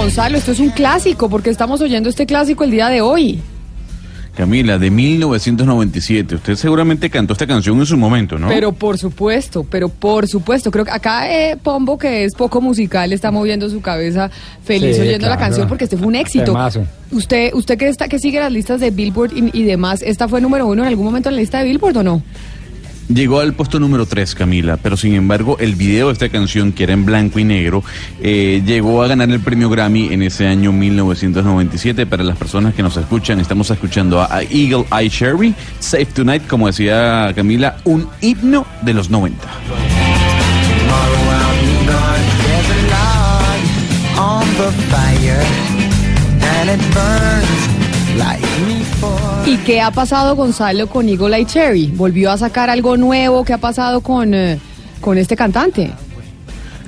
Gonzalo, esto es un clásico, porque estamos oyendo este clásico el día de hoy. Camila, de 1997. Usted seguramente cantó esta canción en su momento, ¿no? Pero por supuesto, pero por supuesto. Creo que acá eh, Pombo, que es poco musical, está moviendo su cabeza feliz Sí, oyendo la canción porque este fue un éxito. Temazo. Usted, usted que está, que sigue las listas de Billboard y, y demás, ¿esta fue número uno en algún momento en la lista de Billboard o no? Llegó al puesto número 3, Camila, pero sin embargo el video de esta canción, que era en blanco y negro, eh, llegó a ganar el premio Grammy en ese año 1997. Para las personas que nos escuchan, estamos escuchando a, Eagle Eye Cherry, Safe Tonight, como decía Camila, un himno de los 90. ¿Y qué ha pasado, Gonzalo, con Eagle Eye Cherry? ¿Volvió a sacar algo nuevo? ¿Qué ha pasado con, eh, con este cantante?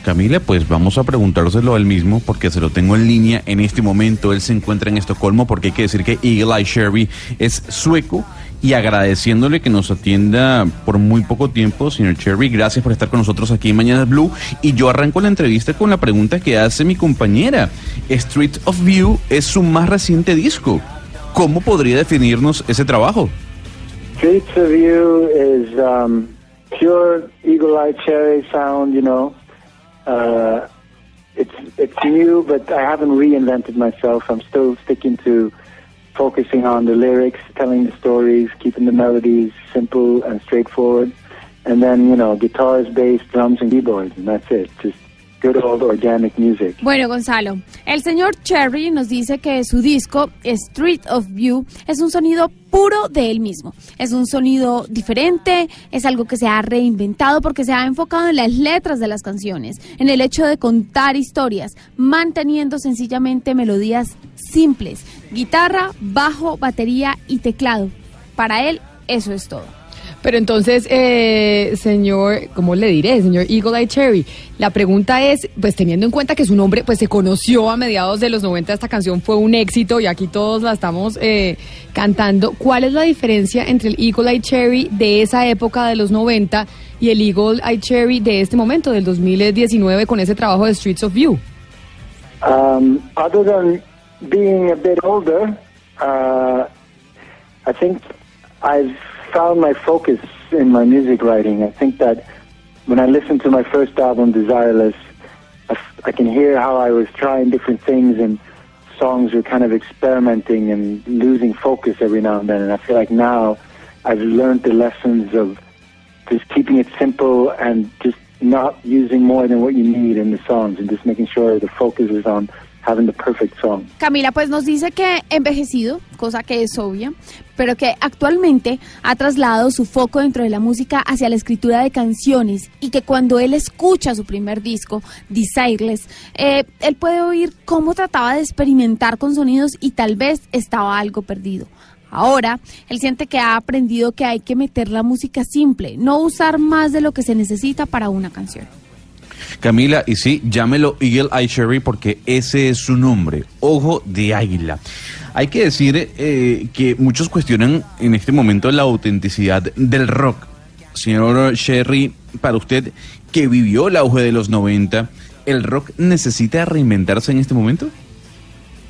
Camila, pues vamos a preguntárselo al mismo porque se lo tengo en línea en este momento. Él se encuentra en Estocolmo porque hay que decir que Eagle Eye Cherry es sueco y agradeciéndole que nos atienda por muy poco tiempo, señor Cherry. Gracias por estar con nosotros aquí en Mañana Blue. Y yo arranco la entrevista con la pregunta que hace mi compañera. Street of View es su más reciente disco. ¿Cómo podría definirnos ese trabajo? Streets of You is um, pure Eagle Eye Cherry sound, you know. Uh, it's it's new, but I haven't reinvented myself. I'm still sticking to focusing on the lyrics, telling the stories, keeping the melodies simple and straightforward, and then you know guitars, bass, drums, and keyboards, and that's it. Just good organic music. Bueno, Gonzalo, el señor Cherry nos dice que su disco Street of View es un sonido puro de él mismo. Es un sonido diferente, es algo que se ha reinventado porque se ha enfocado en las letras de las canciones, en el hecho de contar historias, manteniendo sencillamente melodías simples, guitarra, bajo, batería y teclado. Para él, eso es todo. Pero entonces, eh, señor, ¿cómo le diré, señor Eagle Eye Cherry? La pregunta es, pues teniendo en cuenta que su nombre pues se conoció a mediados de los 90, esta canción fue un éxito y aquí todos la estamos eh, cantando, ¿cuál es la diferencia entre el Eagle Eye Cherry de esa época de los 90 y el Eagle Eye Cherry de este momento, del 2019, con ese trabajo de Streets of View? Um, other than being a bit older, uh, I think I've found my focus in my music writing. I think that when I listened to my first album, Desireless, I can hear how I was trying different things and songs were kind of experimenting and losing focus every now and then. And I feel like now I've learned the lessons of just keeping it simple and just not using more than what you need in the songs and just making sure the focus is on Camila pues nos dice que envejecido, cosa que es obvia, pero que actualmente ha trasladado su foco dentro de la música hacia la escritura de canciones y que cuando él escucha su primer disco, Desireless, eh, él puede oír cómo trataba de experimentar con sonidos y tal vez estaba algo perdido. Ahora, él siente que ha aprendido que hay que meter la música simple, no usar más de lo que se necesita para una canción. Camila, y sí, llámelo Eagle Eye Cherry porque ese es su nombre, Ojo de Águila. Hay que decir eh, que muchos cuestionan en este momento la autenticidad del rock. Señor Cherry, para usted que vivió el auge de los 90, ¿el rock necesita reinventarse en este momento?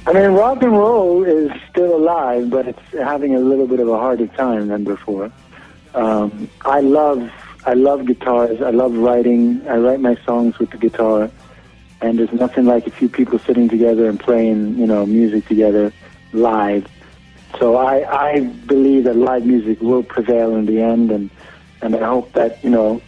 I mean, rock and roll is still alive, but it's having a little bit of a harder time than before. Um, I love, I love guitars. I love writing. I write my songs with the guitar, and there's nothing like a few people sitting together and playing, you know, music together live. So I, I believe that live music will prevail in the end, and and I hope that you know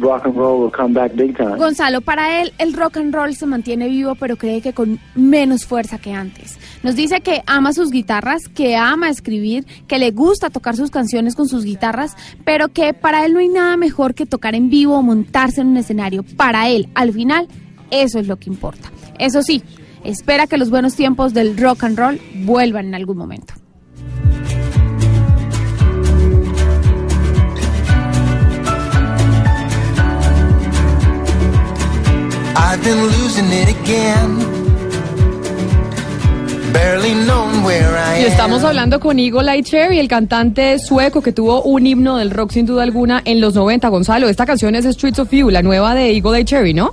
rock and roll will come back big time. Gonzalo, para él el rock and roll se mantiene vivo, pero cree que con menos fuerza que antes. Nos dice que ama sus guitarras, que ama escribir, que le gusta tocar sus canciones con sus guitarras, pero que para él no hay nada mejor que tocar en vivo o montarse en un escenario. Para él, al final, eso es lo que importa. Eso sí, espera que los buenos tiempos del rock and roll vuelvan en algún momento. I've been losing it again. Barely known where I Y am. estamos hablando con Eagle Eye Cherry, el cantante sueco que tuvo un himno del rock sin duda alguna en los 90. Gonzalo, esta canción es Streets of You, la nueva de Eagle Eye Cherry, ¿no?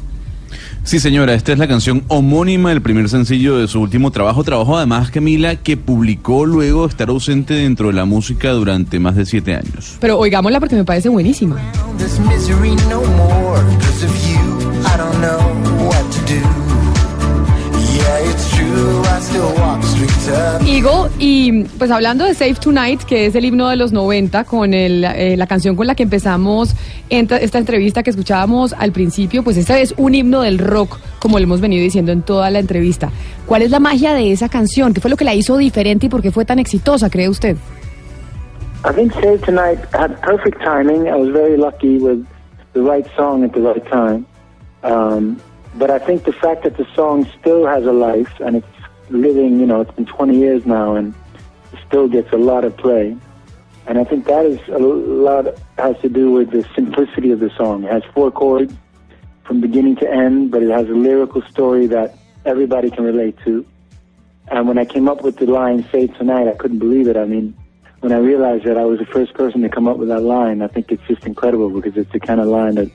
Sí, señora, esta es la canción homónima del primer sencillo de su último trabajo. Trabajo además, Camila, que publicó luego de estar ausente dentro de la música durante más de siete años. Pero oigámosla porque me parece buenísima. Eagle, y pues hablando de Save Tonight, que es el himno de los 90, con el, eh, la canción con la que empezamos enta- esta entrevista que escuchábamos al principio, pues esta es un himno del rock, como lo hemos venido diciendo en toda la entrevista. ¿Cuál es la magia de esa canción? ¿Qué fue lo que la hizo diferente y por qué fue tan exitosa, cree usted? I think Save Tonight had perfect timing. I was very lucky with the right song at the right time. Um, but I think the fact that the song still has a life and it's living, you know, it's been 20 years now and still gets a lot of play. And I think that is a lot has to do with the simplicity of the song. It has four chords from beginning to end, but it has a lyrical story that everybody can relate to. And when I came up with the line "Save Tonight," I couldn't believe it. I mean, when I realized that I was the first person to come up with that line, I think it's just incredible because it's the kind of line that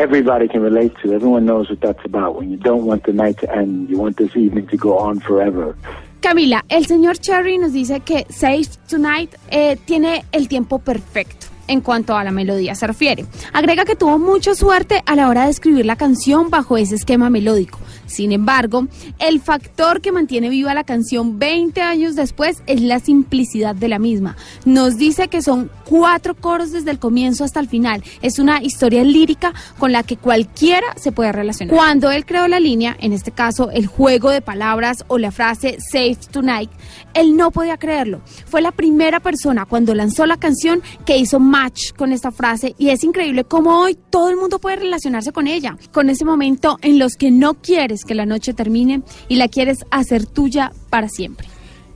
everybody can relate to. Everyone knows what that's about. When you don't want the night to end, you want this evening to go on forever. Camila, el señor Cherry nos dice que Save Tonight eh, tiene el tiempo perfecto en cuanto a la melodía se refiere. Agrega que tuvo mucha suerte a la hora de escribir la canción bajo ese esquema melódico. Sin embargo, el factor que mantiene viva la canción 20 años después es la simplicidad de la misma. Nos dice que son cuatro coros desde el comienzo hasta el final. Es una historia lírica con la que cualquiera se puede relacionar. Cuando él creó la línea, en este caso el juego de palabras o la frase Save Tonight, él no podía creerlo. Fue la primera persona cuando lanzó la canción que hizo match con esta frase y es increíble cómo hoy todo el mundo puede relacionarse con ella, con ese momento en los que no quieres que la noche termine y la quieres hacer tuya para siempre.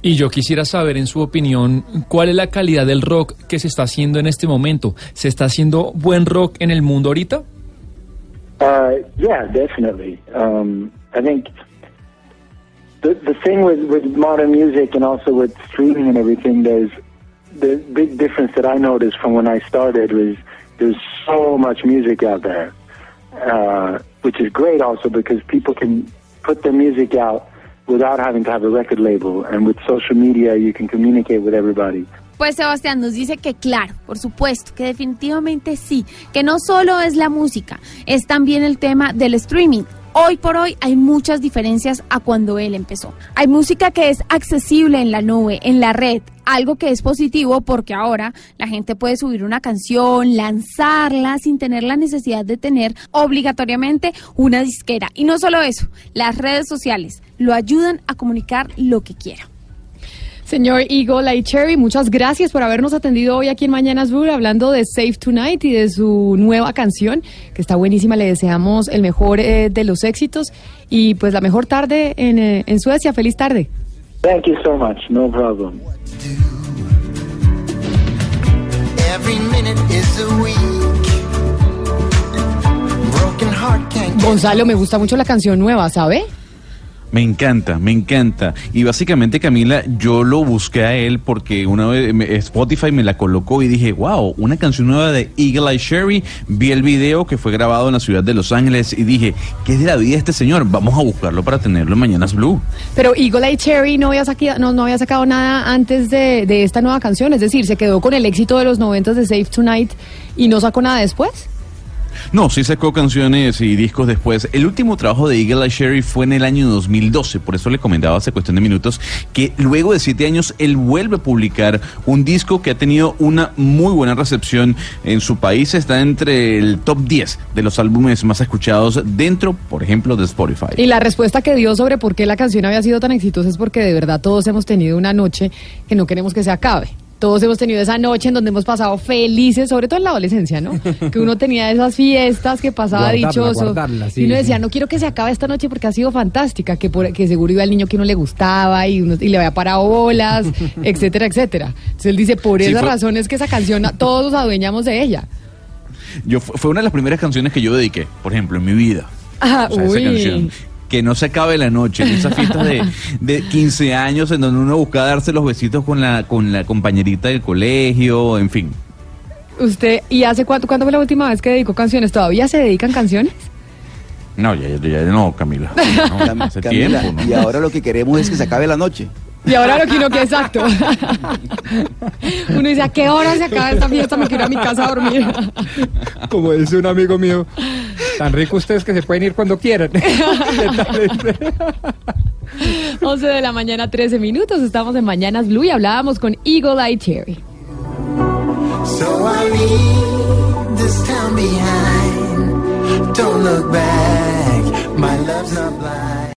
Y yo quisiera saber, en su opinión, cuál es la calidad del rock que se está haciendo en este momento. ¿Se está haciendo buen rock en el mundo ahorita? Uh, yeah, definitely. Um, I think the the thing with with modern music and also with streaming and everything, there's the big difference that I noticed from when I started was there's so much music out there, uh, which is great also because people can put their music out without having to have a record label, and with social media you can communicate with everybody. Pues Sebastián nos dice que claro, por supuesto, que definitivamente sí, que no solo es la música, es también el tema del streaming. Hoy por hoy hay muchas diferencias a cuando él empezó. Hay música que es accesible en la nube, en la red, algo que es positivo porque ahora la gente puede subir una canción, lanzarla sin tener la necesidad de tener obligatoriamente una disquera. Y no solo eso, las redes sociales lo ayudan a comunicar lo que quiera. Señor Eagle Cherry, muchas gracias por habernos atendido hoy aquí en Mañanas Blue hablando de Save Tonight y de su nueva canción, que está buenísima. Le deseamos el mejor eh, de los éxitos y pues la mejor tarde en, eh, en Suecia. Feliz tarde. Thank you so much. No problem. Every minute is a week. Broken heart can't get Gonzalo, me gusta mucho la canción nueva, ¿sabe? Me encanta, me encanta. Y básicamente, Camila, yo lo busqué a él porque una vez Spotify me la colocó y dije, wow, una canción nueva de Eagle Eye Sherry. Vi el video que fue grabado en la ciudad de Los Ángeles y dije, ¿qué es de la vida de este señor? Vamos a buscarlo para tenerlo en Mañanas Blue. Pero Eagle Eye Cherry no había, saqui- no, no había sacado nada antes de, de esta nueva canción, es decir, se quedó con el éxito de los 90 de Save Tonight y no sacó nada después. No, sí sacó canciones y discos después. El último trabajo de Eagle Eye Cherry fue en el año 2012, por eso le comentaba hace cuestión de minutos que luego de siete años él vuelve a publicar un disco que ha tenido una muy buena recepción en su país. Está entre el top 10 de los álbumes más escuchados dentro, por ejemplo, de Spotify. Y la respuesta que dio sobre por qué la canción había sido tan exitosa es porque de verdad todos hemos tenido una noche que no queremos que se acabe. Todos hemos tenido esa noche en donde hemos pasado felices, sobre todo en la adolescencia, ¿no? Que uno tenía esas fiestas que pasaba Guardarla, dichoso. guardarla, sí, y uno decía, sí. no quiero que se acabe esta noche porque ha sido fantástica, que, por- que seguro iba el niño que uno le gustaba y, uno, y le había parado bolas, etcétera, etcétera. Entonces él dice, por Sí, esa fue- razón es que esa canción todos nos adueñamos de ella. Yo, fu- fue una de las primeras canciones que yo dediqué, por ejemplo, en mi vida. Ah, O sea, esa canción. Que no se acabe la noche, en esas fiestas de, de 15 años en donde uno busca darse los besitos con la, con la compañerita del colegio, en fin. Usted, ¿y hace cuánto, cuándo fue la última vez que dedicó canciones? ¿Todavía se dedican canciones? No, ya, ya, ya no, Camila. No, hace Camila, tiempo, ¿no? Y ahora lo que queremos es que se acabe la noche. Y ahora lo que uno que exacto. Uno dice, ¿a qué hora se acaba esta fiesta? Me quiero ir a mi casa a dormir. Como dice un amigo mío, tan rico ustedes que se pueden ir cuando quieran. 11 de la mañana, 13 minutos. Estamos en Mañanas Blue y hablábamos con Eagle Eye Cherry. So I leave this town behind. Don't look back, my love's not blind.